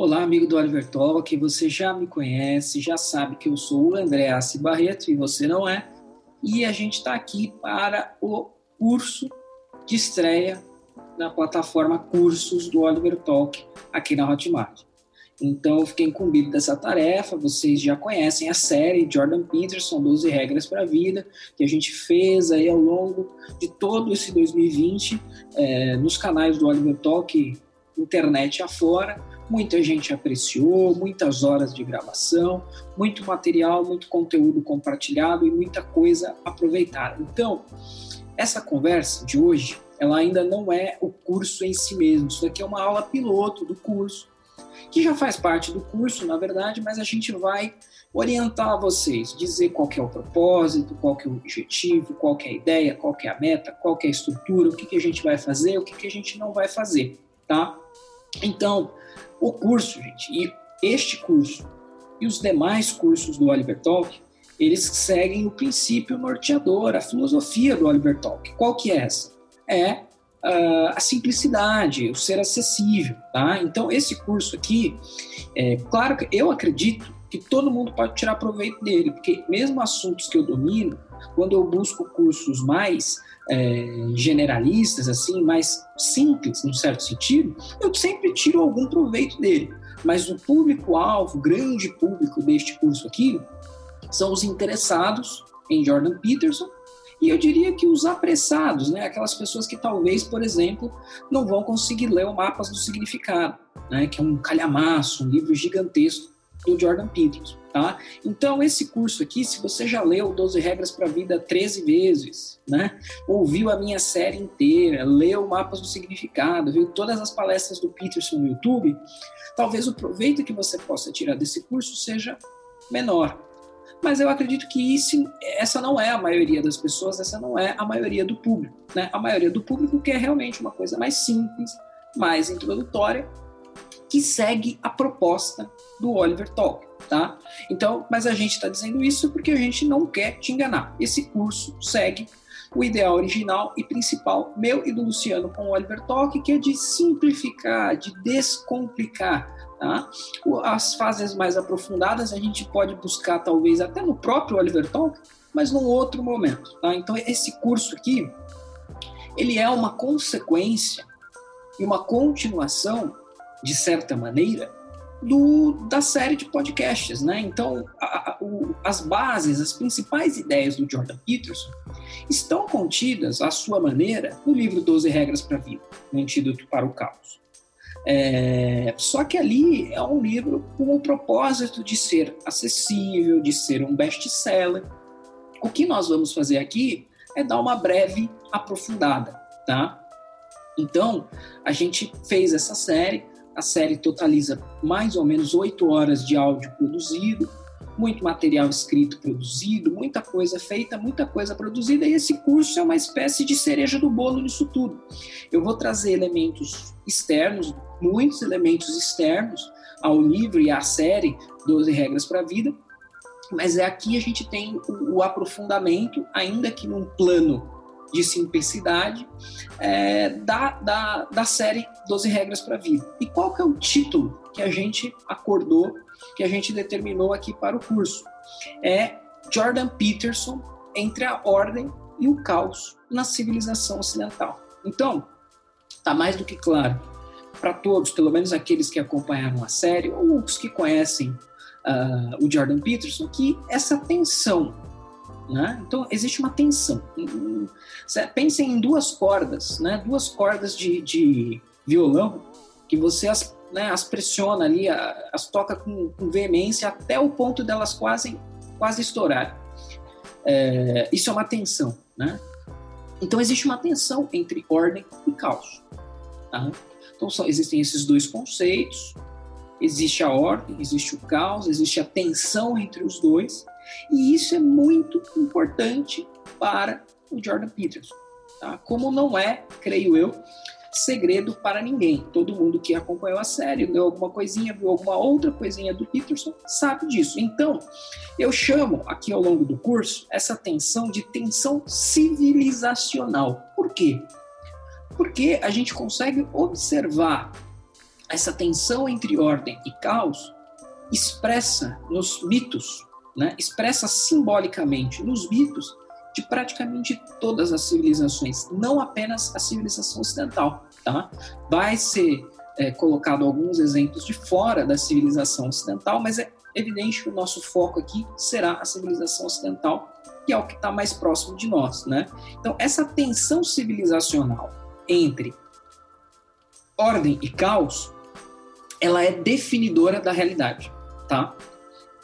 Olá, amigo do Oliver Talk, você já me conhece, já sabe que eu sou o André Assi Barreto e você não é. E a gente está aqui para o curso de estreia na plataforma Cursos do Oliver Talk aqui na Hotmart. Então eu fiquei incumbido dessa tarefa, vocês já conhecem a série Jordan Peterson, 12 regras para a vida, que a gente fez aí ao longo de todo esse 2020 é, nos canais do Oliver Talk, internet afora, Muita gente apreciou, muitas horas de gravação, muito material, muito conteúdo compartilhado e muita coisa aproveitada. Então, essa conversa de hoje, ela ainda não é o curso em si mesmo. Isso aqui é uma aula piloto do curso, que já faz parte do curso, na verdade, mas a gente vai orientar vocês, dizer qual é o propósito, qual é o objetivo, qual é a ideia, qual é a meta, qual é a estrutura, o que, que a gente vai fazer, o que, que a gente não vai fazer, tá? Então, o curso, gente, e este curso e os demais cursos do Oliver Talk, eles seguem o princípio norteador, a filosofia do Oliver Talk. Qual que é essa? É uh, a simplicidade, o ser acessível, tá? Então, esse curso aqui, é claro que eu acredito que todo mundo pode tirar proveito dele, porque mesmo assuntos que eu domino, quando eu busco cursos mais é, generalistas, assim, mais simples, num certo sentido, eu sempre tiro algum proveito dele. Mas o público-alvo, grande público deste curso aqui, são os interessados em Jordan Peterson e eu diria que os apressados, né, aquelas pessoas que talvez, por exemplo, não vão conseguir ler o Mapas do Significado, né, que é um calhamaço, um livro gigantesco do Jordan Peterson, tá? Então, esse curso aqui, se você já leu 12 Regras para a Vida 13 vezes, né? Ouviu a minha série inteira, leu Mapas do Significado, viu todas as palestras do Peterson no YouTube, talvez o proveito que você possa tirar desse curso seja menor. Mas eu acredito que isso, essa não é a maioria das pessoas, essa não é a maioria do público, né? A maioria do público quer realmente uma coisa mais simples, mais introdutória, que segue a proposta do Oliver Talk, tá? Então, mas a gente está dizendo isso porque a gente não quer te enganar. Esse curso segue o ideal original e principal meu e do Luciano com o Oliver Talk, que é de simplificar, de descomplicar. Tá? As fases mais aprofundadas a gente pode buscar talvez até no próprio Oliver Talk, mas num outro momento. Tá? Então esse curso aqui, ele é uma consequência e uma continuação de certa maneira, do, da série de podcasts, né? Então, a, a, o, as bases, as principais ideias do Jordan Peterson estão contidas, à sua maneira, no livro 12 Regras para a Vida, no Antídoto para o Caos. É, só que ali é um livro com o propósito de ser acessível, de ser um best-seller. O que nós vamos fazer aqui é dar uma breve aprofundada, tá? Então, a gente fez essa série a série totaliza mais ou menos oito horas de áudio produzido, muito material escrito produzido, muita coisa feita, muita coisa produzida, e esse curso é uma espécie de cereja do bolo nisso tudo. Eu vou trazer elementos externos, muitos elementos externos ao livro e à série 12 Regras para a Vida, mas é aqui a gente tem o, o aprofundamento, ainda que num plano de simplicidade é, da, da, da série 12 Regras para a Vida. E qual que é o título que a gente acordou, que a gente determinou aqui para o curso? É Jordan Peterson entre a ordem e o caos na civilização ocidental. Então, está mais do que claro para todos, pelo menos aqueles que acompanharam a série ou os que conhecem uh, o Jordan Peterson, que essa tensão né? Então, existe uma tensão. Pensem em duas cordas, né? duas cordas de, de violão, que você as, né, as pressiona ali, as toca com, com, veemência até o ponto delas quase, quase estourar. É, isso é uma tensão. Né? Então, existe uma tensão entre ordem e caos. Tá? Então, só, existem esses dois conceitos. Existe a ordem, existe o caos, existe a tensão entre os dois. E isso é muito importante para o Jordan Peterson. Tá? Como não é, creio eu, segredo para ninguém. Todo mundo que acompanhou a série, leu alguma coisinha, viu alguma outra coisinha do Peterson, sabe disso. Então, eu chamo aqui ao longo do curso essa tensão de tensão civilizacional. Por quê? Porque a gente consegue observar essa tensão entre ordem e caos expressa nos mitos, né? expressa simbolicamente nos mitos de praticamente todas as civilizações, não apenas a civilização ocidental. Tá? Vai ser é, colocado alguns exemplos de fora da civilização ocidental, mas é evidente que o nosso foco aqui será a civilização ocidental, que é o que está mais próximo de nós. Né? Então, essa tensão civilizacional entre ordem e caos, ela é definidora da realidade. Tá?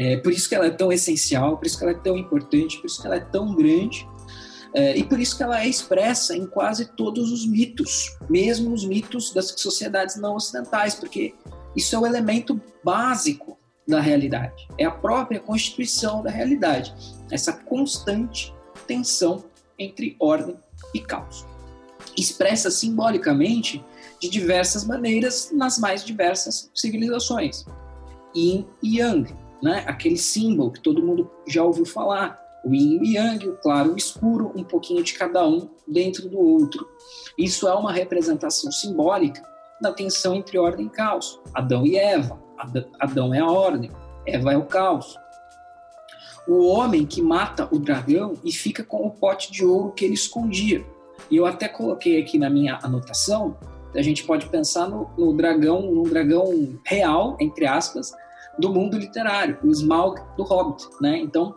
É, por isso que ela é tão essencial, por isso que ela é tão importante, por isso que ela é tão grande é, e por isso que ela é expressa em quase todos os mitos, mesmo os mitos das sociedades não ocidentais, porque isso é o elemento básico da realidade, é a própria constituição da realidade, essa constante tensão entre ordem e caos. Expressa simbolicamente de diversas maneiras nas mais diversas civilizações. Yin e Yang, né? aquele símbolo que todo mundo já ouviu falar, o yin e yang, o claro e o escuro, um pouquinho de cada um dentro do outro. Isso é uma representação simbólica da tensão entre ordem e caos. Adão e Eva. Adão é a ordem, Eva é o caos. O homem que mata o dragão e fica com o pote de ouro que ele escondia. E eu até coloquei aqui na minha anotação, a gente pode pensar no, no dragão, no dragão real, entre aspas, do mundo literário, o Smaug do Hobbit, né? Então,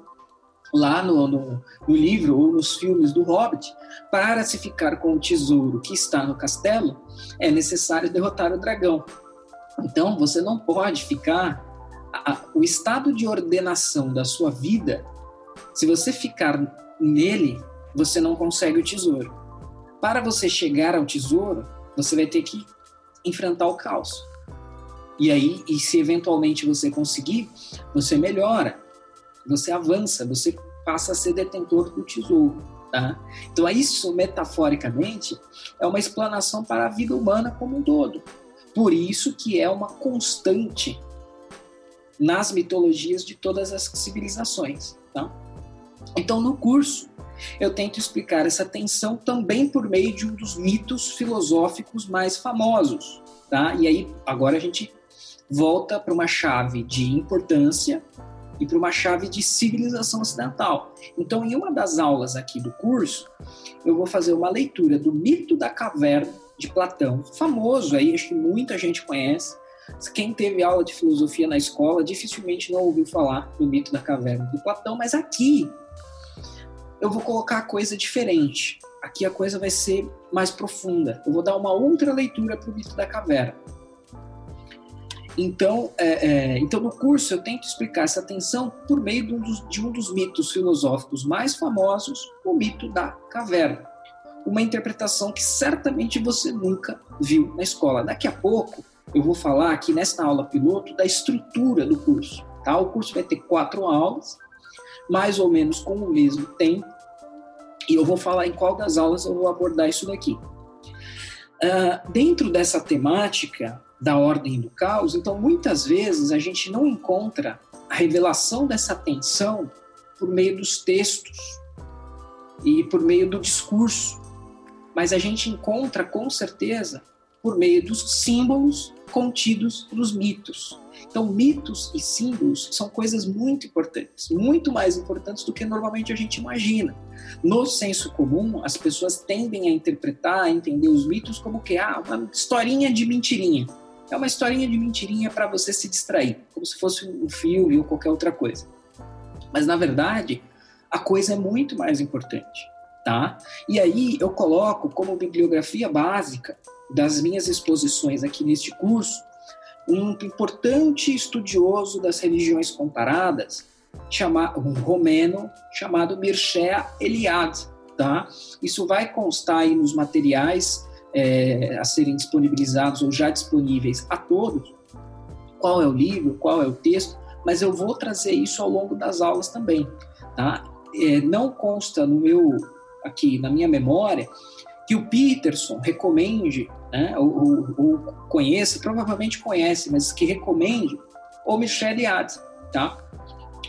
lá no, no, no, livro ou nos filmes do Hobbit, para se ficar com o tesouro que está no castelo, é necessário derrotar o dragão. Então, você não pode ficar. A, o estado de ordenação da sua vida, se você ficar nele, você não consegue o tesouro. Para você chegar ao tesouro, você vai ter que enfrentar o caos. E aí, e se eventualmente você conseguir, você melhora você avança, você passa a ser detentor do tesouro. Tá? Então, isso, metaforicamente, é uma explanação para a vida humana como um todo. Por isso que é uma constante nas mitologias de todas as civilizações. Tá? Então, no curso, eu tento explicar essa tensão também por meio de um dos mitos filosóficos mais famosos. Tá? E aí, agora a gente volta para uma chave de importância e para uma chave de civilização ocidental. Então, em uma das aulas aqui do curso, eu vou fazer uma leitura do mito da caverna de Platão, famoso aí, acho que muita gente conhece. Quem teve aula de filosofia na escola dificilmente não ouviu falar do mito da caverna de Platão, mas aqui eu vou colocar coisa diferente. Aqui a coisa vai ser mais profunda. Eu vou dar uma outra leitura para o mito da caverna. Então, é, é, então, no curso eu tento explicar essa tensão por meio de um, dos, de um dos mitos filosóficos mais famosos, o mito da caverna. Uma interpretação que certamente você nunca viu na escola. Daqui a pouco eu vou falar aqui nesta aula piloto da estrutura do curso. Tá? O curso vai ter quatro aulas, mais ou menos com o mesmo tempo, e eu vou falar em qual das aulas eu vou abordar isso daqui. Uh, dentro dessa temática, da ordem do caos. Então, muitas vezes a gente não encontra a revelação dessa tensão por meio dos textos e por meio do discurso, mas a gente encontra com certeza por meio dos símbolos contidos nos mitos. Então, mitos e símbolos são coisas muito importantes, muito mais importantes do que normalmente a gente imagina. No senso comum, as pessoas tendem a interpretar, a entender os mitos como que ah, uma historinha de mentirinha. É uma historinha de mentirinha para você se distrair, como se fosse um filme ou qualquer outra coisa. Mas na verdade, a coisa é muito mais importante, tá? E aí eu coloco como bibliografia básica das minhas exposições aqui neste curso um importante estudioso das religiões comparadas, chama, um romeno chamado Mircea Eliade, tá? Isso vai constar aí nos materiais é, a serem disponibilizados ou já disponíveis a todos, qual é o livro, qual é o texto, mas eu vou trazer isso ao longo das aulas também, tá? É, não consta no meu aqui na minha memória que o Peterson recomende, né, ou, ou, ou conheça, provavelmente conhece, mas que recomende o Michel Eliade, tá?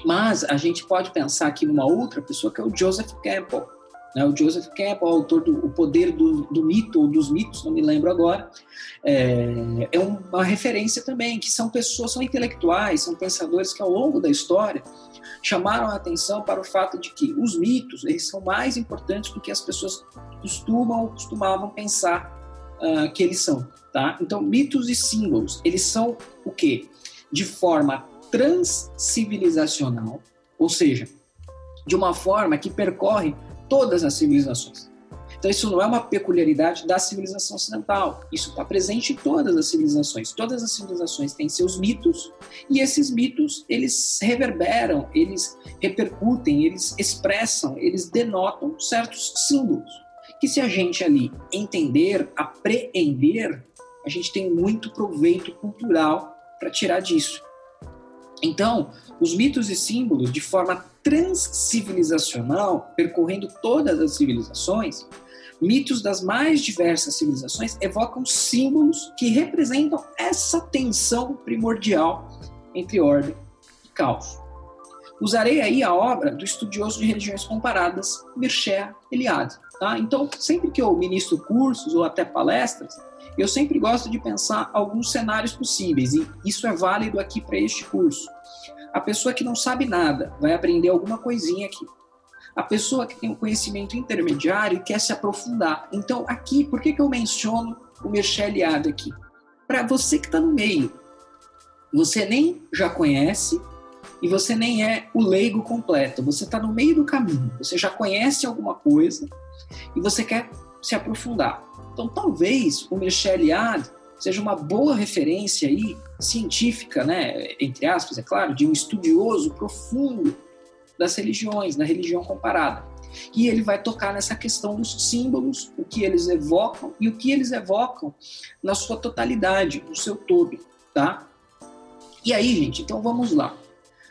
Mas a gente pode pensar aqui numa outra pessoa que é o Joseph Campbell, Né? O Joseph Campbell, autor do O Poder do, do Mito, ou dos Mitos, não me lembro agora, é, é uma referência também, que são pessoas, são intelectuais, são pensadores que ao longo da história chamaram a atenção para o fato de que os mitos eles são mais importantes do que as pessoas costumam ou costumavam pensar uh, que eles são. Tá? Então, mitos e símbolos, eles são o quê? De forma transcivilizacional, ou seja, de uma forma que percorre todas as civilizações. Então, isso não é uma peculiaridade da civilização ocidental. Isso está presente em todas as civilizações. Todas as civilizações têm seus mitos e esses mitos eles reverberam, eles repercutem, eles expressam, eles denotam certos símbolos. Que se a gente ali entender, apreender, a gente tem muito proveito cultural para tirar disso. Então, os mitos e símbolos, de forma transcivilizacional, percorrendo todas as civilizações, mitos das mais diversas civilizações evocam símbolos que representam essa tensão primordial entre ordem e caos. Usarei aí a obra do estudioso de religiões comparadas, Mircea Eliade. Tá? Então, sempre que eu ministro cursos ou até palestras, eu sempre gosto de pensar alguns cenários possíveis, e isso é válido aqui para este curso. A pessoa que não sabe nada vai aprender alguma coisinha aqui. A pessoa que tem um conhecimento intermediário quer se aprofundar. Então, aqui, por que, que eu menciono o Mercheliado aqui? Para você que está no meio. Você nem já conhece e você nem é o leigo completo. Você está no meio do caminho. Você já conhece alguma coisa e você quer se aprofundar. Então, talvez o Mercheliado seja uma boa referência aí, científica, né, entre aspas, é claro, de um estudioso profundo das religiões, da religião comparada. E ele vai tocar nessa questão dos símbolos, o que eles evocam e o que eles evocam na sua totalidade, no seu todo, tá? E aí, gente, então vamos lá.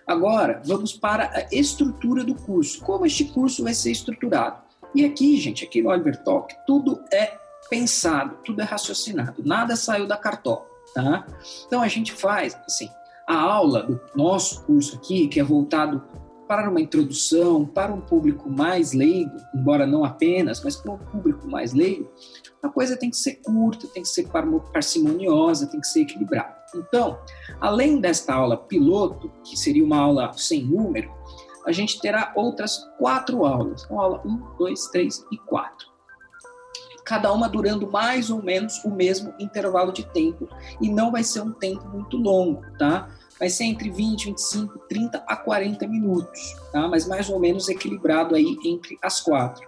Agora, vamos para a estrutura do curso. Como este curso vai ser estruturado? E aqui, gente, aqui no Oliver Talk, tudo é pensado, tudo é raciocinado, nada saiu da cartola, tá? Então a gente faz, assim, a aula do nosso curso aqui, que é voltado para uma introdução, para um público mais leigo, embora não apenas, mas para um público mais leigo, a coisa tem que ser curta, tem que ser parcimoniosa, tem que ser equilibrada. Então, além desta aula piloto, que seria uma aula sem número, a gente terá outras quatro aulas. Então, aula 1, 2, 3 e 4 cada uma durando mais ou menos o mesmo intervalo de tempo e não vai ser um tempo muito longo, tá? Vai ser entre 20, 25, 30 a 40 minutos, tá? Mas mais ou menos equilibrado aí entre as quatro.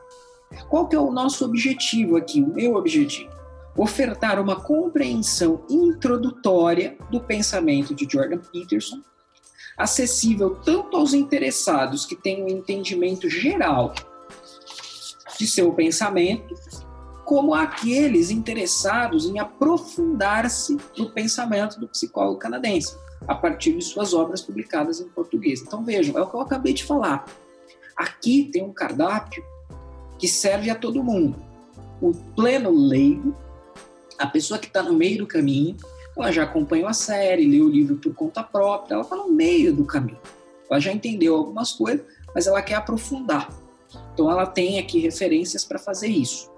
Qual que é o nosso objetivo aqui, o meu objetivo? Ofertar uma compreensão introdutória do pensamento de Jordan Peterson, acessível tanto aos interessados que têm um entendimento geral de seu pensamento, como aqueles interessados em aprofundar-se no pensamento do psicólogo canadense, a partir de suas obras publicadas em português. Então vejam, é o que eu acabei de falar. Aqui tem um cardápio que serve a todo mundo. O pleno leigo, a pessoa que está no meio do caminho, ela já acompanhou a série, leu o livro por conta própria, ela está no meio do caminho. Ela já entendeu algumas coisas, mas ela quer aprofundar. Então ela tem aqui referências para fazer isso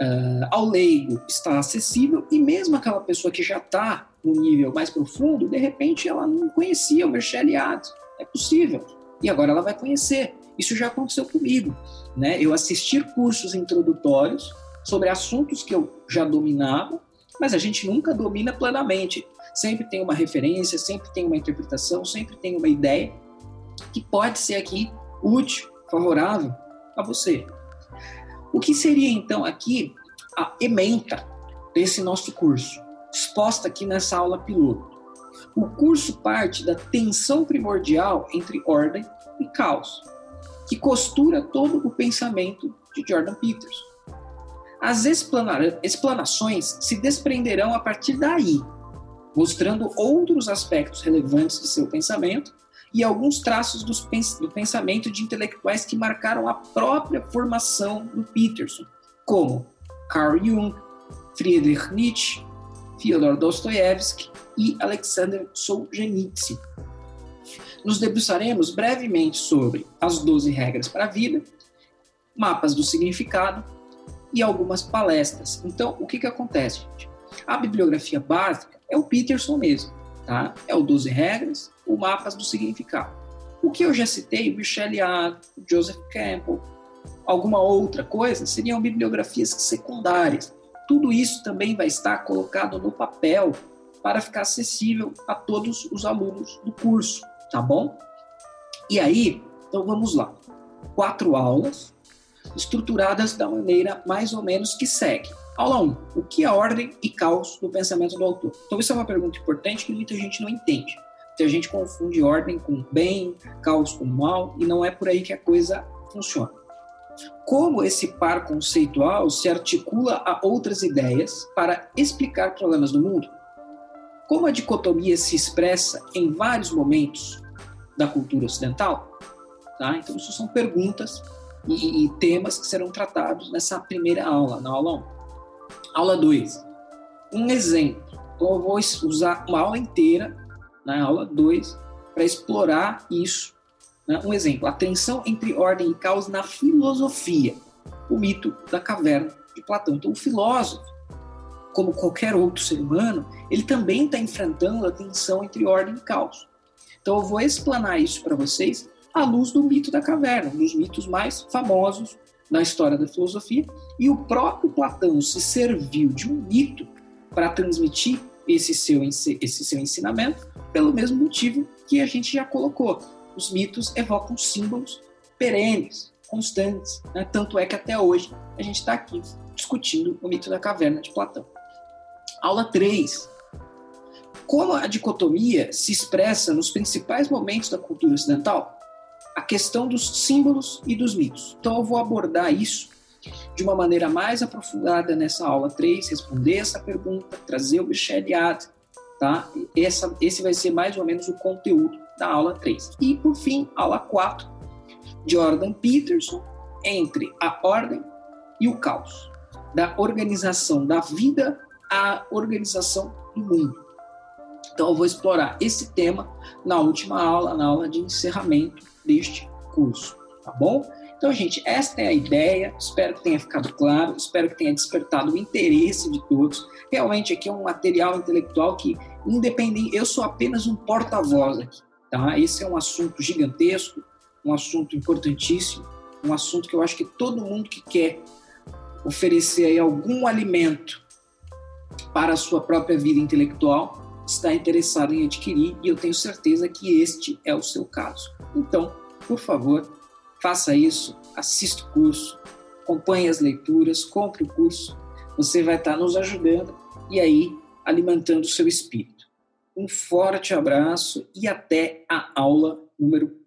uh, ao leigo está acessível e mesmo aquela pessoa que já está no nível mais profundo, de repente ela não conhecia o Mercheliad. É possível. E agora ela vai conhecer. Isso já aconteceu comigo. Né? Eu assistir cursos introdutórios sobre assuntos que eu já dominava, mas a gente nunca domina plenamente. Sempre tem uma referência, sempre tem uma interpretação, sempre tem uma ideia que pode ser aqui útil, favorável a você. O que seria então aqui a ementa desse nosso curso, exposta aqui nessa aula piloto? O curso parte da tensão primordial entre ordem e caos, que costura todo o pensamento de Jordan Peterson. As explanações se desprenderão a partir daí, mostrando outros aspectos relevantes de seu pensamento e alguns traços do pensamento de intelectuais que marcaram a própria formação do Peterson, como Carl Jung, Friedrich Nietzsche, Fyodor Dostoevsky e Alexander Solzhenitsyn. Nos debruçaremos brevemente sobre as 12 regras para a vida, mapas do significado e algumas palestras. Então, o que, que acontece, gente? A bibliografia básica é o Peterson mesmo, tá? É o 12 regras, o mapas do significado. O que eu já citei, Michel o Joseph Campbell, alguma outra coisa, seriam bibliografias secundárias. Tudo isso também vai estar colocado no papel para ficar acessível a todos os alunos do curso, tá bom? E aí, então vamos lá. Quatro aulas estruturadas da maneira mais ou menos que segue. Aula 1. O que é ordem e caos no pensamento do autor? Então, isso é uma pergunta importante que muita gente não entende. Muita gente confunde ordem com bem, caos com mal, e não é por aí que a coisa funciona. Como esse par conceitual se articula a outras ideias para explicar problemas do mundo? Como a dicotomia se expressa em vários momentos da cultura ocidental? Tá? Então, isso são perguntas e, e, temas que serão tratados nessa primeira aula, na aula 1. Aula 2. Um exemplo. Então, eu vou usar uma aula inteira, na aula 2, para explorar isso. Né? Um exemplo: a tensão entre ordem e caos na filosofia. O mito da caverna de Platão. Então, o filósofo como qualquer outro ser humano, ele também está enfrentando a tensão entre ordem e caos. Então eu vou explanar isso para vocês à luz do mito da caverna, um dos mitos mais famosos na história da filosofia, e o próprio Platão se serviu de um mito para transmitir esse seu, esse seu ensinamento, pelo mesmo motivo que a gente já colocou. Os mitos evocam símbolos perenes, constantes, né? tanto é que até hoje a gente está aqui discutindo o mito da caverna de Platão. Aula 3. Como a dicotomia se expressa nos principais momentos da cultura ocidental? A questão dos símbolos e dos mitos. Então, eu vou abordar isso de uma maneira mais aprofundada nessa aula 3, responder essa pergunta, trazer o Bicheliad, tá? Essa, esse vai ser mais ou menos o conteúdo da aula 3. E, por fim, aula 4, Jordan Peterson, entre a ordem e o caos, da organização da vida a organização do mundo. Então, eu vou explorar esse tema na última aula, na aula de encerramento deste curso, tá bom? Então, gente, esta é a ideia. Espero que tenha ficado claro, espero que tenha despertado o interesse de todos. Realmente, aqui é um material intelectual que, independente, eu sou apenas um porta-voz aqui, tá? Esse é um assunto gigantesco, um assunto importantíssimo, um assunto que eu acho que todo mundo que quer oferecer aí algum alimento para a sua própria vida intelectual está interessado em adquirir e eu tenho certeza que este é o seu caso. Então, por favor, faça isso, assista o curso, acompanhe as leituras, compre o curso, você vai estar nos ajudando e aí alimentando o seu espírito. Um forte abraço e até a aula número